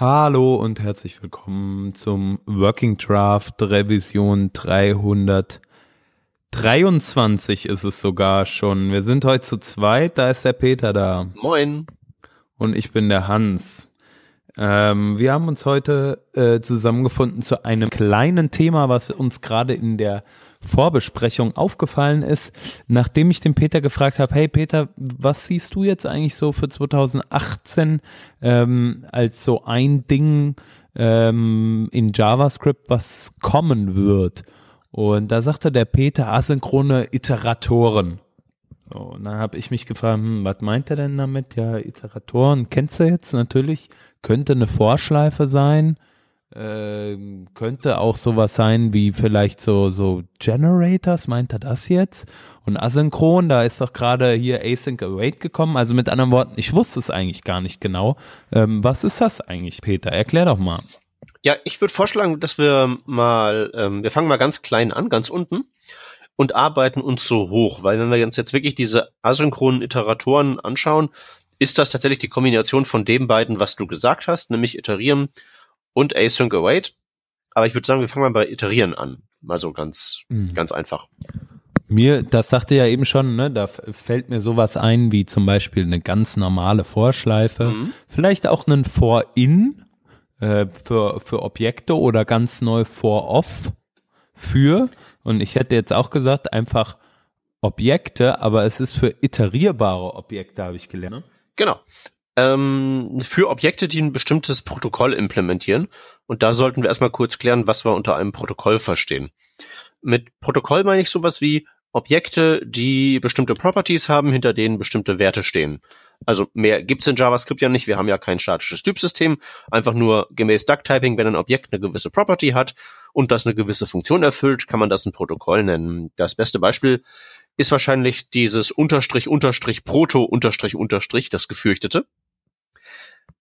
Hallo und herzlich willkommen zum Working Draft Revision 323 ist es sogar schon. Wir sind heute zu zweit, da ist der Peter da. Moin. Und ich bin der Hans. Ähm, wir haben uns heute äh, zusammengefunden zu einem kleinen Thema, was uns gerade in der Vorbesprechung aufgefallen ist, nachdem ich den Peter gefragt habe, hey Peter, was siehst du jetzt eigentlich so für 2018 ähm, als so ein Ding ähm, in JavaScript, was kommen wird? Und da sagte der Peter asynchrone Iteratoren. So, und dann habe ich mich gefragt, hm, was meint er denn damit? Ja, Iteratoren kennst du jetzt natürlich, könnte eine Vorschleife sein äh, könnte auch sowas sein wie vielleicht so, so Generators, meint er das jetzt? Und asynchron, da ist doch gerade hier Async Await gekommen. Also mit anderen Worten, ich wusste es eigentlich gar nicht genau. Ähm, was ist das eigentlich, Peter? Erklär doch mal. Ja, ich würde vorschlagen, dass wir mal, ähm, wir fangen mal ganz klein an, ganz unten und arbeiten uns so hoch, weil wenn wir uns jetzt wirklich diese asynchronen Iteratoren anschauen, ist das tatsächlich die Kombination von dem beiden, was du gesagt hast, nämlich iterieren und Async Await. Aber ich würde sagen, wir fangen mal bei Iterieren an. Mal so ganz, mhm. ganz einfach. Mir, das sagte ja eben schon, ne, da fällt mir sowas ein, wie zum Beispiel eine ganz normale Vorschleife, mhm. vielleicht auch einen For-In äh, für, für Objekte oder ganz neu For-Off für, und ich hätte jetzt auch gesagt, einfach Objekte, aber es ist für iterierbare Objekte, habe ich gelernt. Ne? Genau ähm, für Objekte, die ein bestimmtes Protokoll implementieren. Und da sollten wir erstmal kurz klären, was wir unter einem Protokoll verstehen. Mit Protokoll meine ich sowas wie Objekte, die bestimmte Properties haben, hinter denen bestimmte Werte stehen. Also mehr gibt's in JavaScript ja nicht. Wir haben ja kein statisches Typsystem. Einfach nur gemäß Duck-Typing, wenn ein Objekt eine gewisse Property hat und das eine gewisse Funktion erfüllt, kann man das ein Protokoll nennen. Das beste Beispiel ist wahrscheinlich dieses Unterstrich, Unterstrich, Proto, Unterstrich, Unterstrich, das gefürchtete.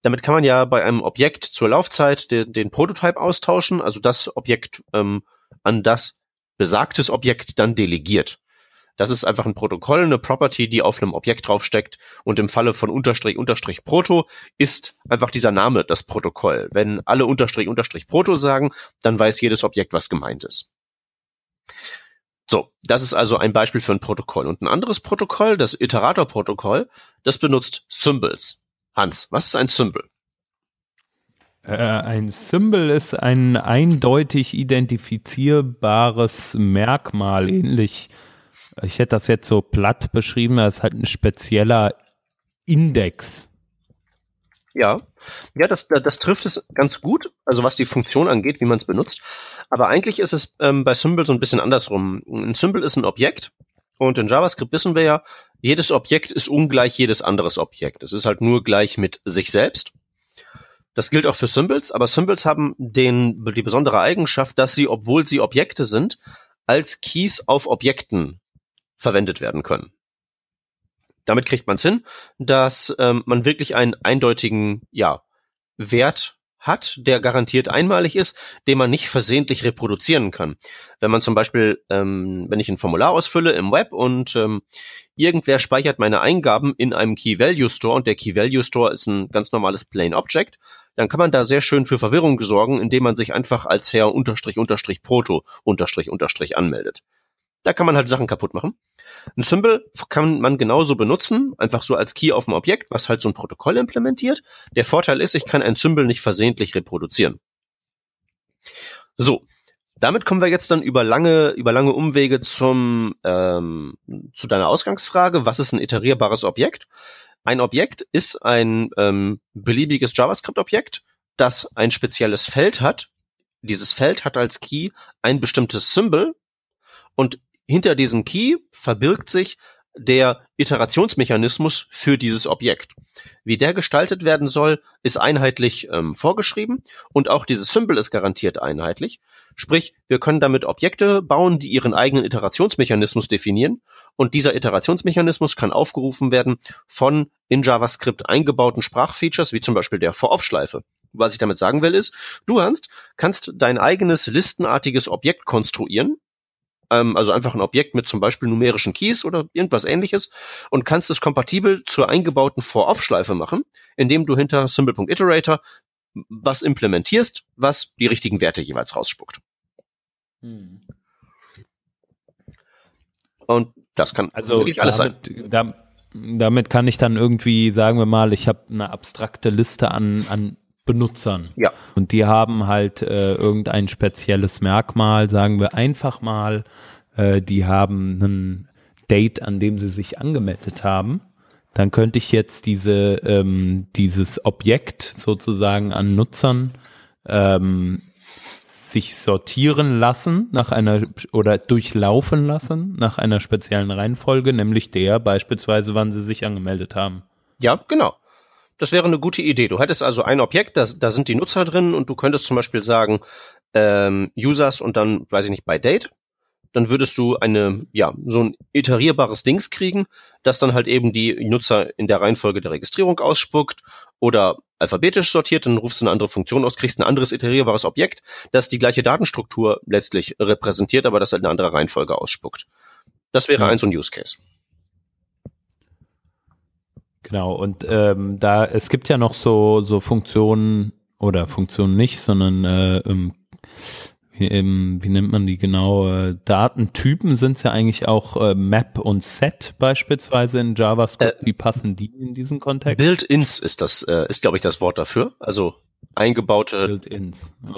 Damit kann man ja bei einem Objekt zur Laufzeit den, den Prototype austauschen, also das Objekt ähm, an das besagtes Objekt dann delegiert. Das ist einfach ein Protokoll, eine Property, die auf einem Objekt draufsteckt. Und im Falle von Unterstrich Unterstrich Proto ist einfach dieser Name das Protokoll. Wenn alle Unterstrich Unterstrich Proto sagen, dann weiß jedes Objekt, was gemeint ist. So, das ist also ein Beispiel für ein Protokoll. Und ein anderes Protokoll, das Iterator-Protokoll, das benutzt Symbols. Hans, was ist ein Symbol? Äh, ein Symbol ist ein eindeutig identifizierbares Merkmal, ähnlich, ich hätte das jetzt so platt beschrieben, das ist halt ein spezieller Index. Ja, ja, das, das trifft es ganz gut, also was die Funktion angeht, wie man es benutzt. Aber eigentlich ist es ähm, bei Symbol so ein bisschen andersrum. Ein Symbol ist ein Objekt und in JavaScript wissen wir ja, jedes Objekt ist ungleich jedes anderes Objekt. Es ist halt nur gleich mit sich selbst. Das gilt auch für Symbols, aber Symbols haben den, die besondere Eigenschaft, dass sie, obwohl sie Objekte sind, als Keys auf Objekten verwendet werden können. Damit kriegt man es hin, dass ähm, man wirklich einen eindeutigen ja, Wert hat, der garantiert einmalig ist, den man nicht versehentlich reproduzieren kann. Wenn man zum Beispiel, ähm, wenn ich ein Formular ausfülle im Web und ähm, irgendwer speichert meine Eingaben in einem Key Value Store und der Key Value Store ist ein ganz normales Plain Object, dann kann man da sehr schön für Verwirrung sorgen, indem man sich einfach als Herr unterstrich unterstrich Proto unterstrich unterstrich anmeldet. Da kann man halt Sachen kaputt machen. Ein Symbol kann man genauso benutzen, einfach so als Key auf dem Objekt, was halt so ein Protokoll implementiert. Der Vorteil ist, ich kann ein Symbol nicht versehentlich reproduzieren. So, damit kommen wir jetzt dann über lange, über lange Umwege zum, ähm, zu deiner Ausgangsfrage. Was ist ein iterierbares Objekt? Ein Objekt ist ein ähm, beliebiges JavaScript-Objekt, das ein spezielles Feld hat. Dieses Feld hat als Key ein bestimmtes Symbol und hinter diesem Key verbirgt sich der Iterationsmechanismus für dieses Objekt. Wie der gestaltet werden soll, ist einheitlich ähm, vorgeschrieben und auch dieses Symbol ist garantiert einheitlich. Sprich, wir können damit Objekte bauen, die ihren eigenen Iterationsmechanismus definieren und dieser Iterationsmechanismus kann aufgerufen werden von in JavaScript eingebauten Sprachfeatures, wie zum Beispiel der For-Off-Schleife. Was ich damit sagen will ist, du Hans, kannst dein eigenes listenartiges Objekt konstruieren, ähm, also einfach ein Objekt mit zum Beispiel numerischen Keys oder irgendwas ähnliches und kannst es kompatibel zur eingebauten For-Off-Schleife machen, indem du hinter Symbol.iterator was implementierst, was die richtigen Werte jeweils rausspuckt. Hm. Und das kann also wirklich alles damit, sein. Da, damit kann ich dann irgendwie, sagen wir mal, ich habe eine abstrakte Liste an, an Benutzern. Ja. Und die haben halt äh, irgendein spezielles Merkmal, sagen wir einfach mal, äh, die haben ein Date, an dem sie sich angemeldet haben. Dann könnte ich jetzt diese, ähm, dieses Objekt sozusagen an Nutzern ähm, sich sortieren lassen nach einer oder durchlaufen lassen nach einer speziellen Reihenfolge, nämlich der beispielsweise, wann sie sich angemeldet haben. Ja, genau. Das wäre eine gute Idee. Du hättest also ein Objekt, da, da sind die Nutzer drin und du könntest zum Beispiel sagen, ähm, Users und dann, weiß ich nicht, bei Date. Dann würdest du eine, ja, so ein iterierbares Dings kriegen, das dann halt eben die Nutzer in der Reihenfolge der Registrierung ausspuckt oder alphabetisch sortiert, dann rufst du eine andere Funktion aus, kriegst ein anderes iterierbares Objekt, das die gleiche Datenstruktur letztlich repräsentiert, aber das halt eine andere Reihenfolge ausspuckt. Das wäre ja. ein so ein Use Case. Genau, und ähm, da es gibt ja noch so, so Funktionen oder Funktionen nicht, sondern äh, im, im, wie nennt man die genau? Äh, Datentypen sind es ja eigentlich auch äh, Map und Set beispielsweise in JavaScript. Äh, wie passen die in diesen Kontext? Build-ins ist das, äh, ist glaube ich das Wort dafür. Also eingebaute okay.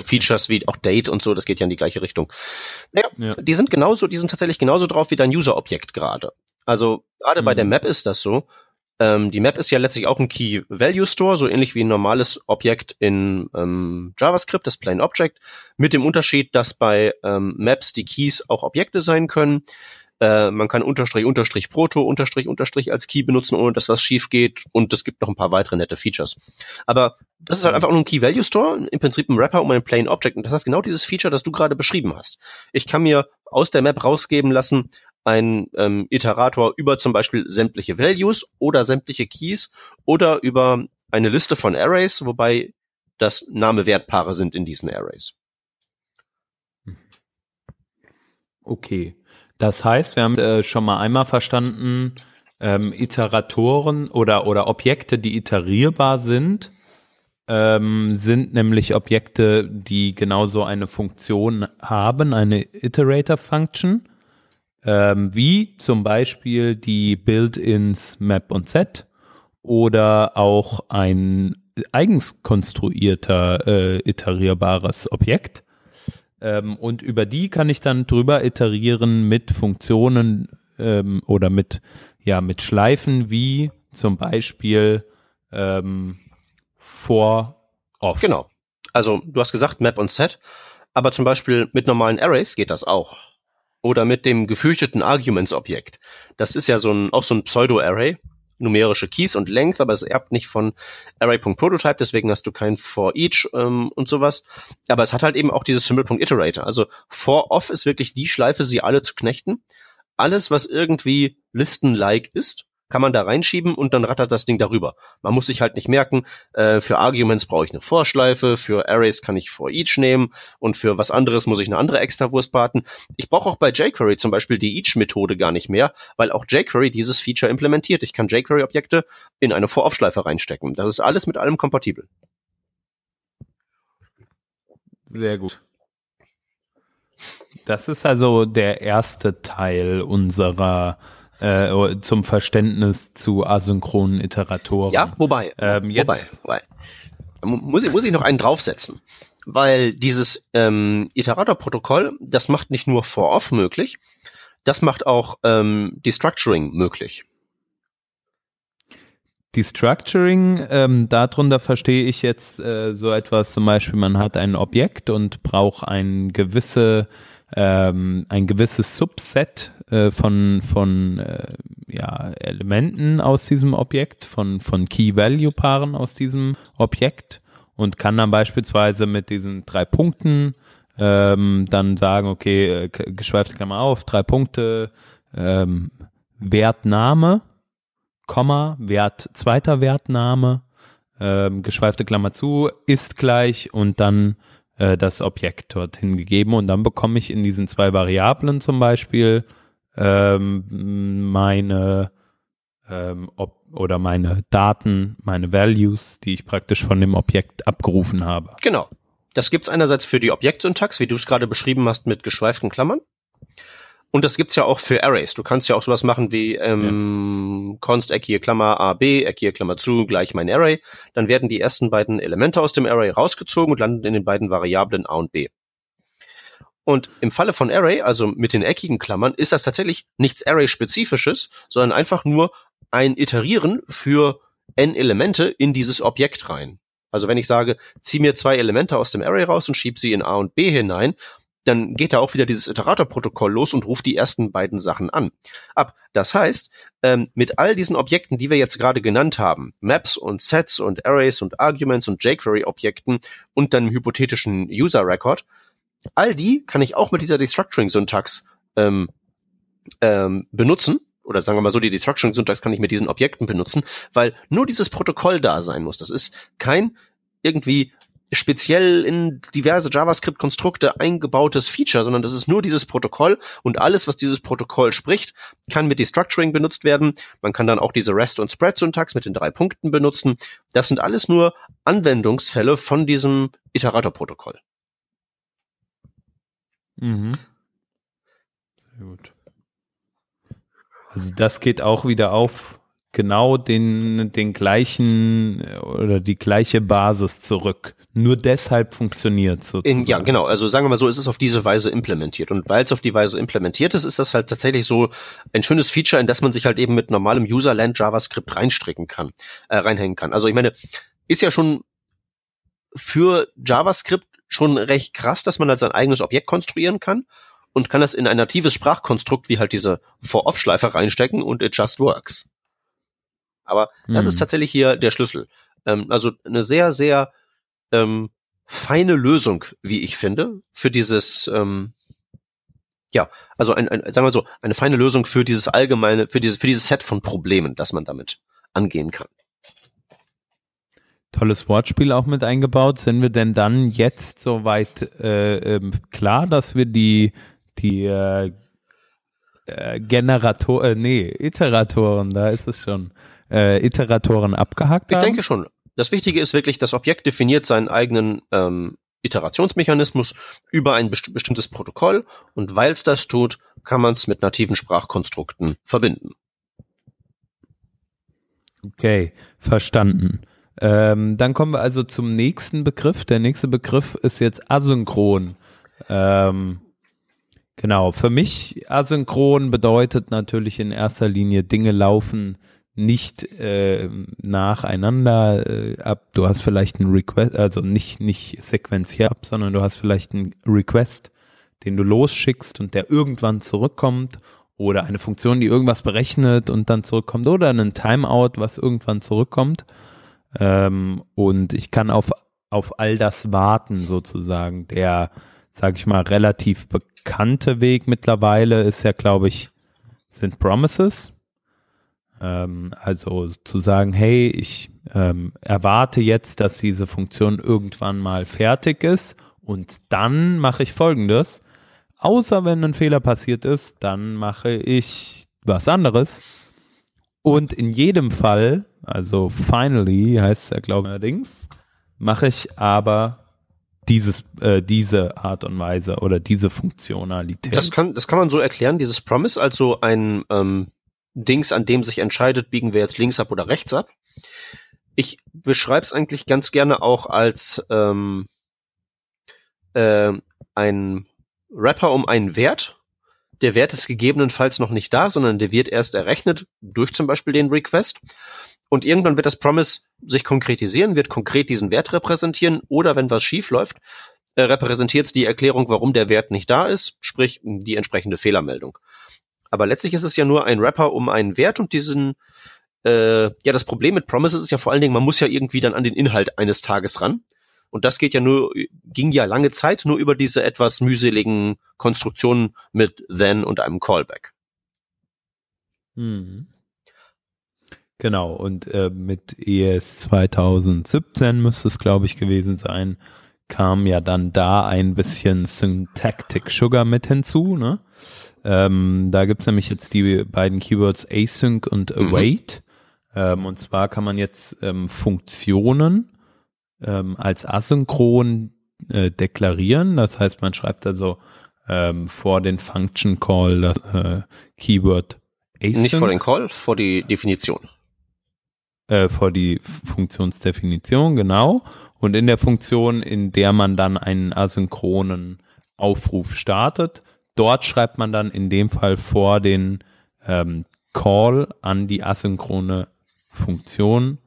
Features wie auch Date und so, das geht ja in die gleiche Richtung. Naja, ja. die sind genauso, die sind tatsächlich genauso drauf wie dein User-Objekt gerade. Also gerade mhm. bei der mhm. Map ist das so. Ähm, die Map ist ja letztlich auch ein Key Value Store, so ähnlich wie ein normales Objekt in ähm, JavaScript, das Plain Object, mit dem Unterschied, dass bei ähm, Maps die Keys auch Objekte sein können. Äh, man kann Unterstrich, Unterstrich, Proto, Unterstrich, Unterstrich als Key benutzen, ohne dass was schief geht. Und es gibt noch ein paar weitere nette Features. Aber das ist halt einfach nur ein Key Value Store, im Prinzip ein Wrapper um ein Plain Object. Und das hat genau dieses Feature, das du gerade beschrieben hast. Ich kann mir aus der Map rausgeben lassen, ein ähm, Iterator über zum Beispiel sämtliche Values oder sämtliche Keys oder über eine Liste von Arrays, wobei das Name-Wertpaare sind in diesen Arrays. Okay. Das heißt, wir haben äh, schon mal einmal verstanden, ähm, Iteratoren oder, oder Objekte, die iterierbar sind, ähm, sind nämlich Objekte, die genauso eine Funktion haben, eine Iterator-Function ähm, wie zum Beispiel die Build-ins Map und Set oder auch ein eigens konstruierter äh, iterierbares Objekt. Ähm, und über die kann ich dann drüber iterieren mit Funktionen ähm, oder mit, ja, mit Schleifen wie zum Beispiel ähm, for off. Genau. Also du hast gesagt Map und Set, aber zum Beispiel mit normalen Arrays geht das auch oder mit dem gefürchteten Arguments-Objekt. Das ist ja so ein, auch so ein Pseudo-Array, numerische Keys und Length, aber es erbt nicht von Array.Prototype, deswegen hast du kein for each ähm, und sowas. Aber es hat halt eben auch dieses Symbol.Iterator. Also for off ist wirklich die Schleife, sie alle zu knechten. Alles, was irgendwie Listen-like ist, kann man da reinschieben und dann rattert das Ding darüber. Man muss sich halt nicht merken, äh, für Arguments brauche ich eine Vorschleife, für Arrays kann ich for each nehmen und für was anderes muss ich eine andere Extrawurst warten. Ich brauche auch bei jQuery zum Beispiel die each-Methode gar nicht mehr, weil auch jQuery dieses Feature implementiert. Ich kann jQuery-Objekte in eine For-Off-Schleife reinstecken. Das ist alles mit allem kompatibel. Sehr gut. Das ist also der erste Teil unserer äh, zum Verständnis zu asynchronen Iteratoren. Ja, wobei, ähm, jetzt, wobei, wobei. Muss, ich, muss ich noch einen draufsetzen, weil dieses ähm, Iterator-Protokoll, das macht nicht nur For-Off möglich, das macht auch ähm, Destructuring möglich. Destructuring, ähm, darunter verstehe ich jetzt äh, so etwas, zum Beispiel man hat ein Objekt und braucht ein gewisse ähm, ein gewisses Subset äh, von, von äh, ja, Elementen aus diesem Objekt, von, von Key-Value-Paaren aus diesem Objekt und kann dann beispielsweise mit diesen drei Punkten ähm, dann sagen, okay, äh, geschweifte Klammer auf, drei Punkte, ähm, Wertname, Komma, Wert, zweiter Wertname, ähm, geschweifte Klammer zu, ist gleich und dann äh, das Objekt dorthin gegeben und dann bekomme ich in diesen zwei Variablen zum Beispiel ähm, meine ähm, ob, oder meine Daten, meine Values, die ich praktisch von dem Objekt abgerufen habe. Genau. Das gibt's einerseits für die Objektsyntax, wie du es gerade beschrieben hast, mit geschweiften Klammern. Und das gibt's ja auch für Arrays. Du kannst ja auch sowas machen wie ähm, ja. const eckige Klammer a b eckige Klammer zu gleich mein Array. Dann werden die ersten beiden Elemente aus dem Array rausgezogen und landen in den beiden Variablen a und b. Und im Falle von Array, also mit den eckigen Klammern, ist das tatsächlich nichts Array-spezifisches, sondern einfach nur ein Iterieren für n Elemente in dieses Objekt rein. Also wenn ich sage, zieh mir zwei Elemente aus dem Array raus und schieb sie in A und B hinein, dann geht da auch wieder dieses Iterator-Protokoll los und ruft die ersten beiden Sachen an. Ab. Das heißt, ähm, mit all diesen Objekten, die wir jetzt gerade genannt haben, Maps und Sets und Arrays und Arguments und jQuery-Objekten und dann hypothetischen User-Record, all die kann ich auch mit dieser Destructuring-Syntax ähm, ähm, benutzen oder sagen wir mal so, die Destruction-Syntax kann ich mit diesen Objekten benutzen, weil nur dieses Protokoll da sein muss. Das ist kein irgendwie speziell in diverse JavaScript-Konstrukte eingebautes Feature, sondern das ist nur dieses Protokoll und alles, was dieses Protokoll spricht, kann mit Destructuring benutzt werden. Man kann dann auch diese REST- und Spread-Syntax mit den drei Punkten benutzen. Das sind alles nur Anwendungsfälle von diesem Iterator-Protokoll. Mhm. Sehr gut. Also das geht auch wieder auf genau den, den gleichen oder die gleiche Basis zurück. Nur deshalb funktioniert sozusagen. In, ja, genau. Also sagen wir mal so, ist es auf diese Weise implementiert. Und weil es auf die Weise implementiert ist, ist das halt tatsächlich so ein schönes Feature, in das man sich halt eben mit normalem Userland JavaScript reinstricken kann, äh, reinhängen kann. Also ich meine, ist ja schon für JavaScript schon recht krass, dass man halt sein eigenes Objekt konstruieren kann und kann das in ein natives Sprachkonstrukt wie halt diese For-Off-Schleife reinstecken und it just works. Aber mhm. das ist mhm. tatsächlich hier der Schlüssel. Ähm, also eine sehr, sehr ähm, feine Lösung, wie ich finde, für dieses, ähm, ja, also ein, ein, sagen wir so, eine feine Lösung für dieses allgemeine, für dieses, für dieses Set von Problemen, das man damit angehen kann. Tolles Wortspiel auch mit eingebaut. Sind wir denn dann jetzt soweit äh, äh, klar, dass wir die die äh, äh, Generator, äh, nee, Iteratoren, da ist es schon, äh, Iteratoren abgehakt Ich haben? denke schon. Das Wichtige ist wirklich, das Objekt definiert seinen eigenen ähm, Iterationsmechanismus über ein best bestimmtes Protokoll und weil es das tut, kann man es mit nativen Sprachkonstrukten verbinden. Okay, verstanden. Ähm, dann kommen wir also zum nächsten Begriff. Der nächste Begriff ist jetzt asynchron. Ähm, Genau, für mich asynchron bedeutet natürlich in erster Linie Dinge laufen nicht äh, nacheinander äh, ab. Du hast vielleicht einen Request, also nicht nicht sequenziell ab, sondern du hast vielleicht einen Request, den du losschickst und der irgendwann zurückkommt oder eine Funktion, die irgendwas berechnet und dann zurückkommt oder einen Timeout, was irgendwann zurückkommt. Ähm, und ich kann auf auf all das warten sozusagen. Der, sag ich mal, relativ bekannte Weg mittlerweile ist ja, glaube ich, sind Promises. Ähm, also zu sagen, hey, ich ähm, erwarte jetzt, dass diese Funktion irgendwann mal fertig ist und dann mache ich folgendes. Außer wenn ein Fehler passiert ist, dann mache ich was anderes. Und in jedem Fall, also finally heißt es ja, glaube ich, allerdings, mache ich aber dieses, äh, diese Art und Weise oder diese Funktionalität. Das kann, das kann man so erklären, dieses Promise, also ein ähm, Dings, an dem sich entscheidet, biegen wir jetzt links ab oder rechts ab. Ich beschreibe es eigentlich ganz gerne auch als ähm, äh, ein Rapper um einen Wert. Der Wert ist gegebenenfalls noch nicht da, sondern der wird erst errechnet durch zum Beispiel den Request. Und irgendwann wird das Promise sich konkretisieren, wird konkret diesen Wert repräsentieren oder wenn was schief läuft, äh, repräsentiert es die Erklärung, warum der Wert nicht da ist, sprich die entsprechende Fehlermeldung. Aber letztlich ist es ja nur ein Wrapper um einen Wert und diesen, äh, ja, das Problem mit Promises ist ja vor allen Dingen, man muss ja irgendwie dann an den Inhalt eines Tages ran. Und das geht ja nur, ging ja lange Zeit nur über diese etwas mühseligen Konstruktionen mit then und einem Callback. Mhm. Genau, und äh, mit ES 2017 müsste es, glaube ich, gewesen sein, kam ja dann da ein bisschen Syntactic Sugar mit hinzu. Ne? Ähm, da gibt's nämlich jetzt die beiden Keywords async und await. Mhm. Ähm, und zwar kann man jetzt ähm, Funktionen ähm, als asynchron äh, deklarieren. Das heißt, man schreibt also ähm, vor den Function Call das äh, Keyword async. Nicht vor den Call, vor die Definition. Äh, vor die Funktionsdefinition, genau. Und in der Funktion, in der man dann einen asynchronen Aufruf startet, dort schreibt man dann in dem Fall vor den ähm, Call an die asynchrone Funktion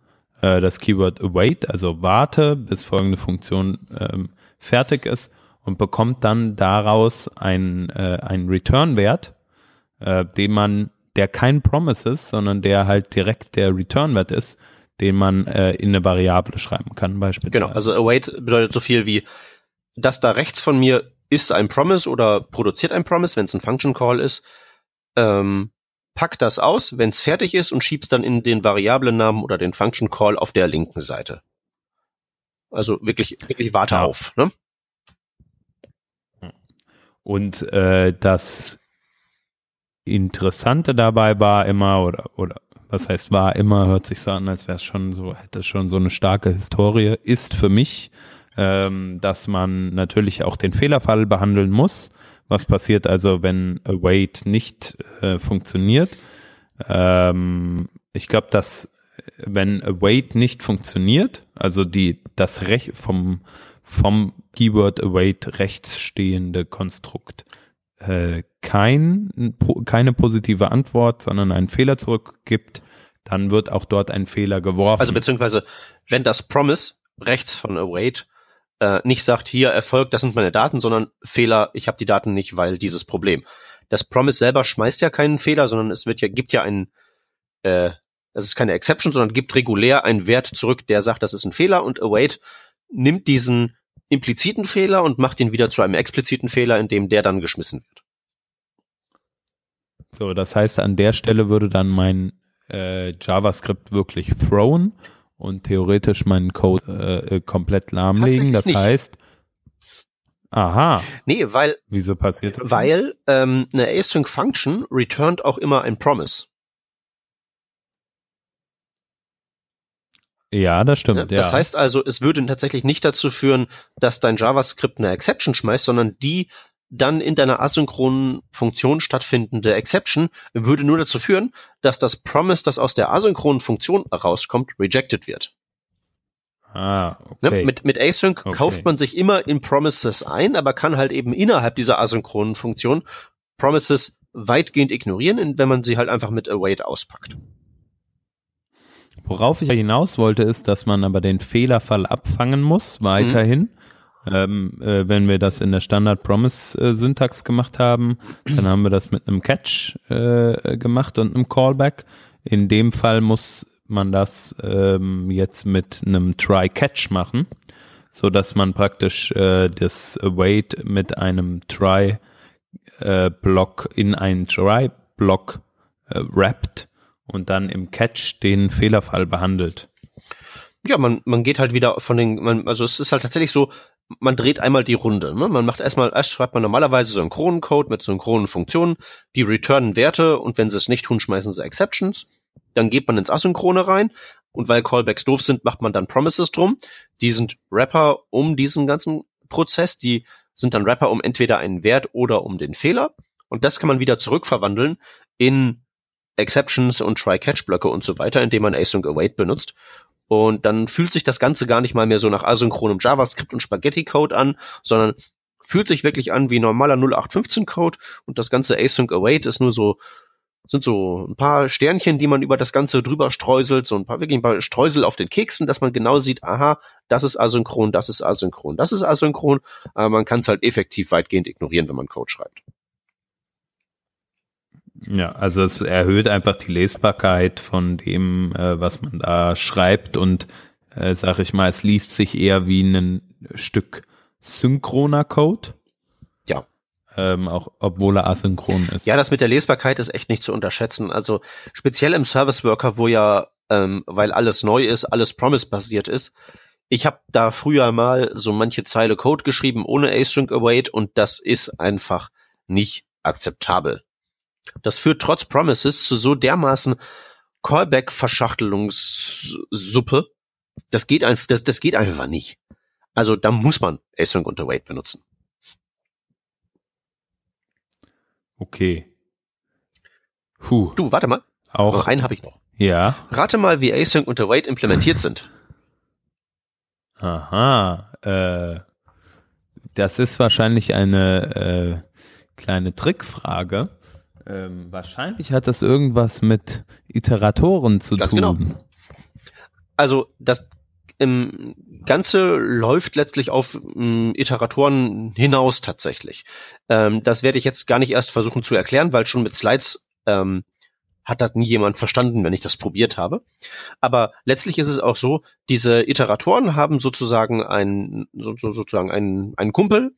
äh, das Keyword await, also warte, bis folgende Funktion ähm, fertig ist und bekommt dann daraus einen, äh, einen Return-Wert, äh, den man, der kein Promise ist, sondern der halt direkt der Return-Wert ist, den man äh, in eine Variable schreiben kann, beispielsweise. Genau, also await bedeutet so viel wie, das da rechts von mir ist ein Promise oder produziert ein Promise, wenn es ein Function Call ist. Ähm, pack das aus, wenn es fertig ist und schieb's dann in den Variablennamen oder den Function Call auf der linken Seite. Also wirklich, wirklich warte ja. auf. Ne? Und äh, das Interessante dabei war immer, oder, oder was heißt war immer, hört sich so an, als wäre es schon so, hätte schon so eine starke Historie, ist für mich, ähm, dass man natürlich auch den Fehlerfall behandeln muss. Was passiert also, wenn Await nicht äh, funktioniert? Ähm, ich glaube, dass wenn Await nicht funktioniert, also die das Recht vom vom Keyword Await rechts stehende Konstrukt äh, kein, keine positive Antwort, sondern einen Fehler zurückgibt, dann wird auch dort ein Fehler geworfen. Also beziehungsweise, wenn das Promise rechts von Await äh, nicht sagt, hier Erfolg, das sind meine Daten, sondern Fehler, ich habe die Daten nicht, weil dieses Problem. Das Promise selber schmeißt ja keinen Fehler, sondern es wird ja, gibt ja einen, äh, ist keine Exception, sondern gibt regulär einen Wert zurück, der sagt, das ist ein Fehler und Await nimmt diesen impliziten Fehler und macht ihn wieder zu einem expliziten Fehler, in dem der dann geschmissen wird. So, das heißt, an der Stelle würde dann mein äh, JavaScript wirklich thrown und theoretisch meinen Code äh, komplett lahmlegen. Das nicht. heißt, aha. Nee, weil. Wieso passiert das? Weil ähm, eine Async Function returnt auch immer ein Promise. Ja, das stimmt. Ja, das ja. heißt also, es würde tatsächlich nicht dazu führen, dass dein JavaScript eine Exception schmeißt, sondern die dann in deiner asynchronen Funktion stattfindende Exception würde nur dazu führen, dass das Promise, das aus der asynchronen Funktion rauskommt, rejected wird. Ah, ne, okay. Ne? Mit, mit Async okay. kauft man sich immer in Promises ein, aber kann halt eben innerhalb dieser asynchronen Funktion Promises weitgehend ignorieren, wenn man sie halt einfach mit Await auspackt. Worauf ich hinaus wollte, ist, dass man aber den Fehlerfall abfangen muss, weiterhin. Mhm. Ähm, äh, wenn wir das in der Standard Promise äh, Syntax gemacht haben, dann haben wir das mit einem Catch äh, gemacht und einem Callback. In dem Fall muss man das ähm, jetzt mit einem Try Catch machen, so dass man praktisch äh, das Await mit einem Try äh, in einen Try Block äh, wrapped und dann im Catch den Fehlerfall behandelt. Ja, man, man geht halt wieder von den, man, also es ist halt tatsächlich so, man dreht einmal die Runde. Ne? Man macht erstmal, erst schreibt man normalerweise synchronen Code mit synchronen Funktionen, die returnen Werte und wenn sie es nicht tun, schmeißen sie Exceptions. Dann geht man ins Asynchrone rein und weil Callbacks doof sind, macht man dann Promises drum. Die sind Wrapper um diesen ganzen Prozess, die sind dann Wrapper um entweder einen Wert oder um den Fehler. Und das kann man wieder zurückverwandeln in Exceptions und Try-Catch-Blöcke und so weiter, indem man Async Await benutzt. Und dann fühlt sich das Ganze gar nicht mal mehr so nach asynchronem JavaScript und Spaghetti-Code an, sondern fühlt sich wirklich an wie normaler 0815-Code und das ganze Async Await ist nur so, sind so ein paar Sternchen, die man über das Ganze drüber streuselt, so ein paar wirklich ein paar Streusel auf den Keksen, dass man genau sieht, aha, das ist asynchron, das ist asynchron, das ist asynchron, aber man kann es halt effektiv weitgehend ignorieren, wenn man Code schreibt. Ja, also es erhöht einfach die Lesbarkeit von dem, äh, was man da schreibt und äh, sag ich mal, es liest sich eher wie ein Stück synchroner Code. Ja. Ähm, auch obwohl er asynchron ist. Ja, das mit der Lesbarkeit ist echt nicht zu unterschätzen. Also speziell im Service Worker, wo ja, ähm, weil alles neu ist, alles Promise-basiert ist, ich habe da früher mal so manche Zeile Code geschrieben ohne async await und das ist einfach nicht akzeptabel. Das führt trotz Promises zu so dermaßen Callback-Verschachtelungssuppe. Das geht einfach, das, das geht einfach nicht. Also da muss man async und await benutzen. Okay. Puh. Du, warte mal. Auch. Noch einen habe ich noch. Ja. Rate mal, wie async und await implementiert sind. Aha. Äh, das ist wahrscheinlich eine äh, kleine Trickfrage. Ähm, wahrscheinlich hat das irgendwas mit Iteratoren zu Ganz tun. genau. Also das ähm, Ganze läuft letztlich auf ähm, Iteratoren hinaus tatsächlich. Ähm, das werde ich jetzt gar nicht erst versuchen zu erklären, weil schon mit Slides ähm, hat das nie jemand verstanden, wenn ich das probiert habe. Aber letztlich ist es auch so, diese Iteratoren haben sozusagen einen, so, so, sozusagen einen, einen Kumpel,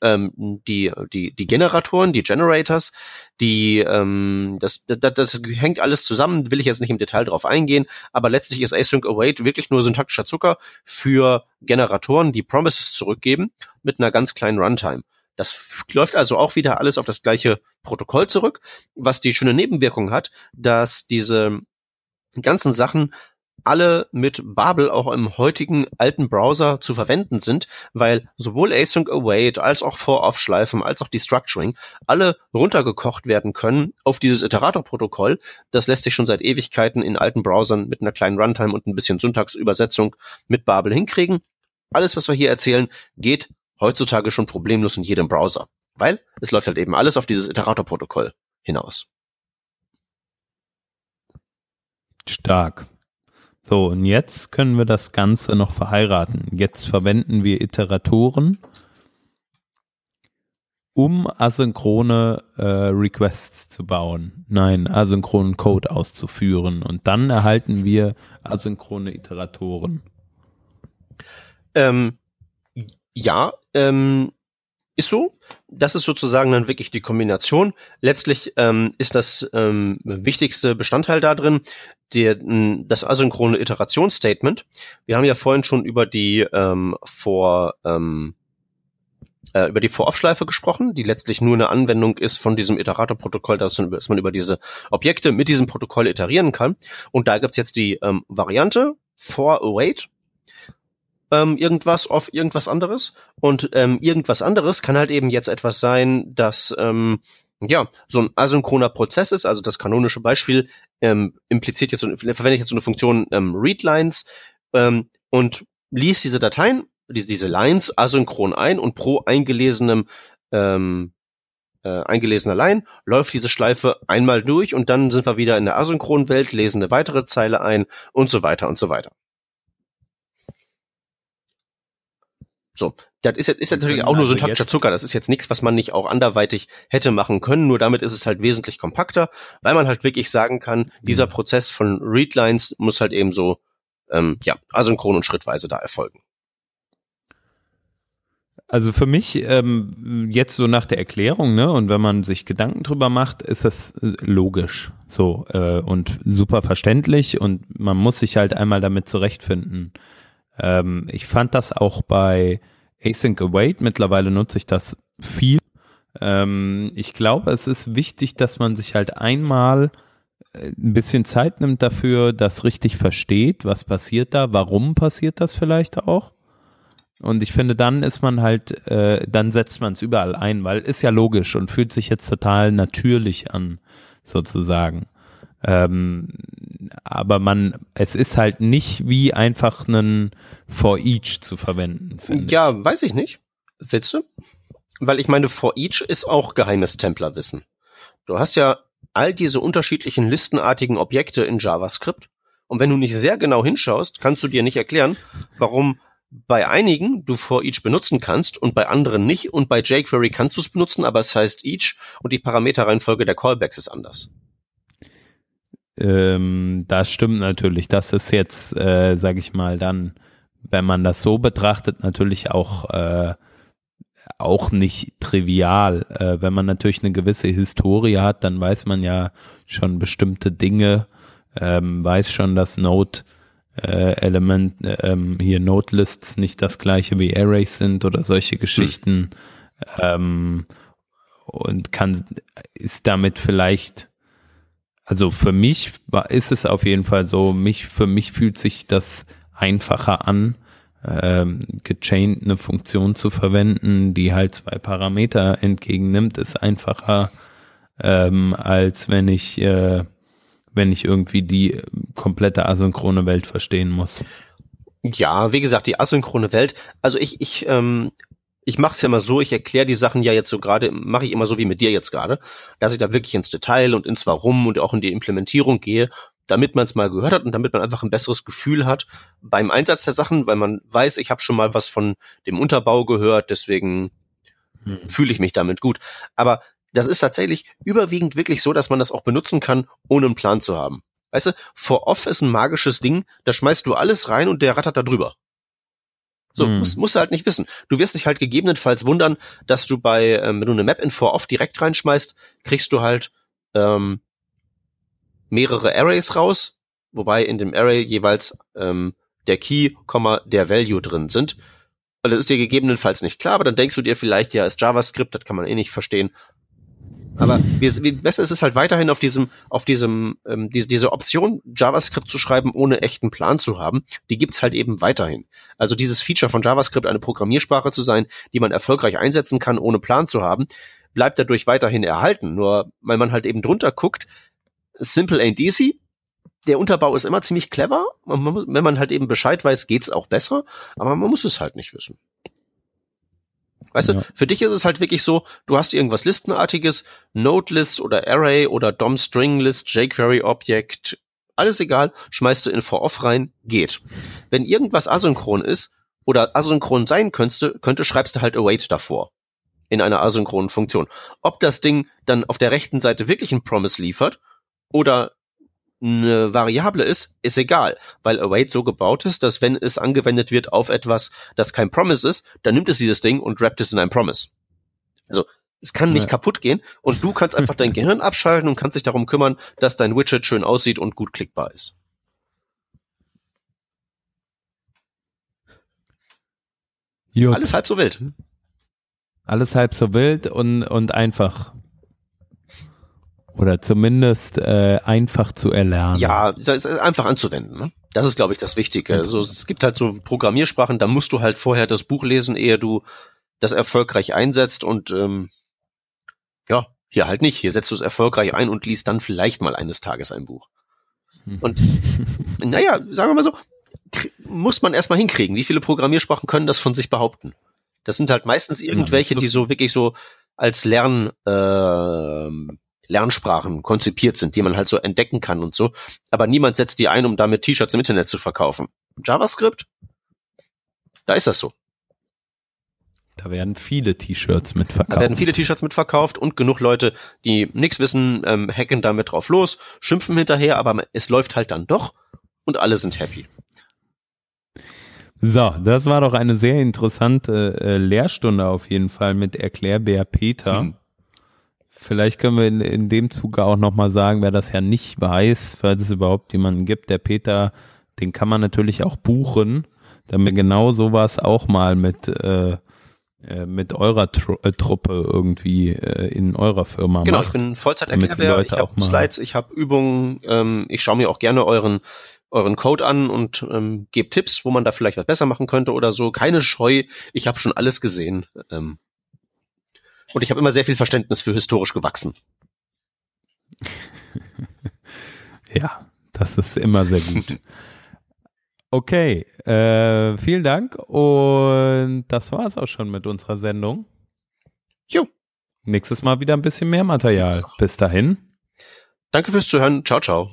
ähm, die, die, die Generatoren, die Generators, die, ähm, das, das, das hängt alles zusammen, will ich jetzt nicht im Detail drauf eingehen, aber letztlich ist Async Await wirklich nur syntaktischer Zucker für Generatoren, die Promises zurückgeben, mit einer ganz kleinen Runtime. Das läuft also auch wieder alles auf das gleiche Protokoll zurück, was die schöne Nebenwirkung hat, dass diese ganzen Sachen alle mit Babel auch im heutigen alten Browser zu verwenden sind, weil sowohl Async Await als auch For-Off-Schleifen als auch Destructuring alle runtergekocht werden können auf dieses Iterator-Protokoll. Das lässt sich schon seit Ewigkeiten in alten Browsern mit einer kleinen Runtime und ein bisschen Syntaxübersetzung mit Babel hinkriegen. Alles, was wir hier erzählen, geht heutzutage schon problemlos in jedem Browser, weil es läuft halt eben alles auf dieses Iterator-Protokoll hinaus. Stark. So, und jetzt können wir das Ganze noch verheiraten. Jetzt verwenden wir Iteratoren, um asynchrone äh, Requests zu bauen. Nein, asynchronen Code auszuführen. Und dann erhalten wir asynchrone Iteratoren. Ähm, ja, ähm, ist so. Das ist sozusagen dann wirklich die Kombination. Letztlich ähm, ist das ähm, wichtigste Bestandteil da drin der, das asynchrone Iterationsstatement. Wir haben ja vorhin schon über die ähm, vor ähm, äh, über die Vor-Off-Schleife gesprochen, die letztlich nur eine Anwendung ist von diesem Iterator-Protokoll, dass, dass, man über diese Objekte mit diesem Protokoll iterieren kann. Und da gibt's jetzt die ähm, Variante for await ähm, irgendwas auf irgendwas anderes. Und ähm, irgendwas anderes kann halt eben jetzt etwas sein, das ähm, ja, so ein asynchroner Prozess ist, also das kanonische Beispiel ähm, impliziert jetzt, verwende ich jetzt so eine Funktion ähm, readlines ähm, und liest diese Dateien, diese, diese Lines asynchron ein und pro eingelesenem ähm, äh, eingelesener Line läuft diese Schleife einmal durch und dann sind wir wieder in der asynchronen Welt, lesen eine weitere Zeile ein und so weiter und so weiter. So, das ist, ist natürlich auch nur so ein taktischer Zucker. Das ist jetzt nichts, was man nicht auch anderweitig hätte machen können. Nur damit ist es halt wesentlich kompakter, weil man halt wirklich sagen kann, dieser mhm. Prozess von Readlines muss halt eben so, ähm, ja, asynchron und schrittweise da erfolgen. Also für mich ähm, jetzt so nach der Erklärung, ne, und wenn man sich Gedanken drüber macht, ist das äh, logisch, so äh, und super verständlich und man muss sich halt einmal damit zurechtfinden. Ähm, ich fand das auch bei Async Await, mittlerweile nutze ich das viel. Ähm, ich glaube, es ist wichtig, dass man sich halt einmal äh, ein bisschen Zeit nimmt dafür, das richtig versteht, was passiert da, warum passiert das vielleicht auch. Und ich finde, dann ist man halt, äh, dann setzt man es überall ein, weil ist ja logisch und fühlt sich jetzt total natürlich an, sozusagen. Ähm, aber man, es ist halt nicht wie einfach einen for each zu verwenden. Ja, ich. weiß ich nicht. Willst du? Weil ich meine, for each ist auch geheimes Templerwissen. Du hast ja all diese unterschiedlichen listenartigen Objekte in JavaScript. Und wenn du nicht sehr genau hinschaust, kannst du dir nicht erklären, warum bei einigen du for each benutzen kannst und bei anderen nicht. Und bei jQuery kannst du es benutzen, aber es heißt each und die Parameterreihenfolge der Callbacks ist anders. Ähm, das stimmt natürlich. Das ist jetzt, äh, sage ich mal, dann, wenn man das so betrachtet, natürlich auch äh, auch nicht trivial. Äh, wenn man natürlich eine gewisse Historie hat, dann weiß man ja schon bestimmte Dinge, ähm, weiß schon, dass Node äh, Element, äh, ähm, hier Notelists nicht das gleiche wie Arrays sind oder solche Geschichten. Hm. Ähm, und kann, ist damit vielleicht, also für mich ist es auf jeden Fall so, mich, für mich fühlt sich das einfacher an, ähm, gechained eine Funktion zu verwenden, die halt zwei Parameter entgegennimmt, ist einfacher, ähm, als wenn ich, äh, wenn ich irgendwie die komplette asynchrone Welt verstehen muss. Ja, wie gesagt, die asynchrone Welt. Also ich, ich, ähm, ich mache es ja immer so, ich erkläre die Sachen ja jetzt so gerade, mache ich immer so wie mit dir jetzt gerade, dass ich da wirklich ins Detail und ins Warum und auch in die Implementierung gehe, damit man es mal gehört hat und damit man einfach ein besseres Gefühl hat beim Einsatz der Sachen, weil man weiß, ich habe schon mal was von dem Unterbau gehört, deswegen hm. fühle ich mich damit gut. Aber das ist tatsächlich überwiegend wirklich so, dass man das auch benutzen kann, ohne einen Plan zu haben. Weißt du, for off ist ein magisches Ding, da schmeißt du alles rein und der rattert da drüber. So, hm. musst, musst du halt nicht wissen. Du wirst dich halt gegebenenfalls wundern, dass du bei, ähm, wenn du eine Map in for off direkt reinschmeißt, kriegst du halt ähm, mehrere Arrays raus, wobei in dem Array jeweils ähm, der Key, der Value drin sind. Und das ist dir gegebenenfalls nicht klar, aber dann denkst du dir vielleicht, ja, ist JavaScript, das kann man eh nicht verstehen. Aber wie, wie besser ist es halt weiterhin auf diesem, auf diesem, ähm, diese, diese Option, JavaScript zu schreiben, ohne echten Plan zu haben, die gibt's halt eben weiterhin. Also dieses Feature von JavaScript, eine Programmiersprache zu sein, die man erfolgreich einsetzen kann, ohne Plan zu haben, bleibt dadurch weiterhin erhalten. Nur weil man halt eben drunter guckt, simple ain't easy. Der Unterbau ist immer ziemlich clever. Man, wenn man halt eben Bescheid weiß, geht's auch besser. Aber man muss es halt nicht wissen. Weißt ja. du, für dich ist es halt wirklich so, du hast irgendwas Listenartiges, Node-List oder Array oder DOM-String-List, jQuery-Objekt, alles egal, schmeißt du in for-off rein, geht. Wenn irgendwas asynchron ist oder asynchron sein könnte, könnte schreibst du halt await davor in einer asynchronen Funktion. Ob das Ding dann auf der rechten Seite wirklich ein Promise liefert oder eine Variable ist, ist egal, weil await so gebaut ist, dass wenn es angewendet wird auf etwas, das kein Promise ist, dann nimmt es dieses Ding und wrappt es in ein Promise. Also es kann nicht ja. kaputt gehen und du kannst einfach dein Gehirn abschalten und kannst dich darum kümmern, dass dein Widget schön aussieht und gut klickbar ist. Jut. Alles halb so wild. Alles halb so wild und, und einfach. Oder zumindest äh, einfach zu erlernen. Ja, einfach anzuwenden. Ne? Das ist, glaube ich, das Wichtige. Also es gibt halt so Programmiersprachen, da musst du halt vorher das Buch lesen, ehe du das erfolgreich einsetzt und ähm, ja, hier halt nicht. Hier setzt du es erfolgreich ein und liest dann vielleicht mal eines Tages ein Buch. Und naja, sagen wir mal so, muss man erstmal hinkriegen. Wie viele Programmiersprachen können das von sich behaupten? Das sind halt meistens irgendwelche, die so wirklich so als Lern äh, Lernsprachen konzipiert sind, die man halt so entdecken kann und so. Aber niemand setzt die ein, um damit T-Shirts im Internet zu verkaufen. JavaScript? Da ist das so. Da werden viele T-Shirts mitverkauft. Da werden viele T-Shirts mitverkauft und genug Leute, die nichts wissen, ähm, hacken damit drauf los, schimpfen hinterher, aber es läuft halt dann doch und alle sind happy. So, das war doch eine sehr interessante äh, Lehrstunde auf jeden Fall mit Erklärbär Peter. Hm. Vielleicht können wir in, in dem Zuge auch nochmal sagen, wer das ja nicht weiß, falls es überhaupt jemanden gibt, der Peter, den kann man natürlich auch buchen, damit genau sowas auch mal mit äh, äh mit eurer Tru äh, Truppe irgendwie äh, in eurer Firma genau, macht. Genau, ich bin Vollzeiterklärer, ich habe Slides, ich habe Übungen, ähm, ich schaue mir auch gerne euren euren Code an und ähm, gebe Tipps, wo man da vielleicht was besser machen könnte oder so. Keine Scheu, ich habe schon alles gesehen. Ähm, und ich habe immer sehr viel Verständnis für historisch gewachsen. ja, das ist immer sehr gut. Okay, äh, vielen Dank und das war es auch schon mit unserer Sendung. Jo. Nächstes Mal wieder ein bisschen mehr Material. Bis dahin. Danke fürs Zuhören. Ciao, ciao.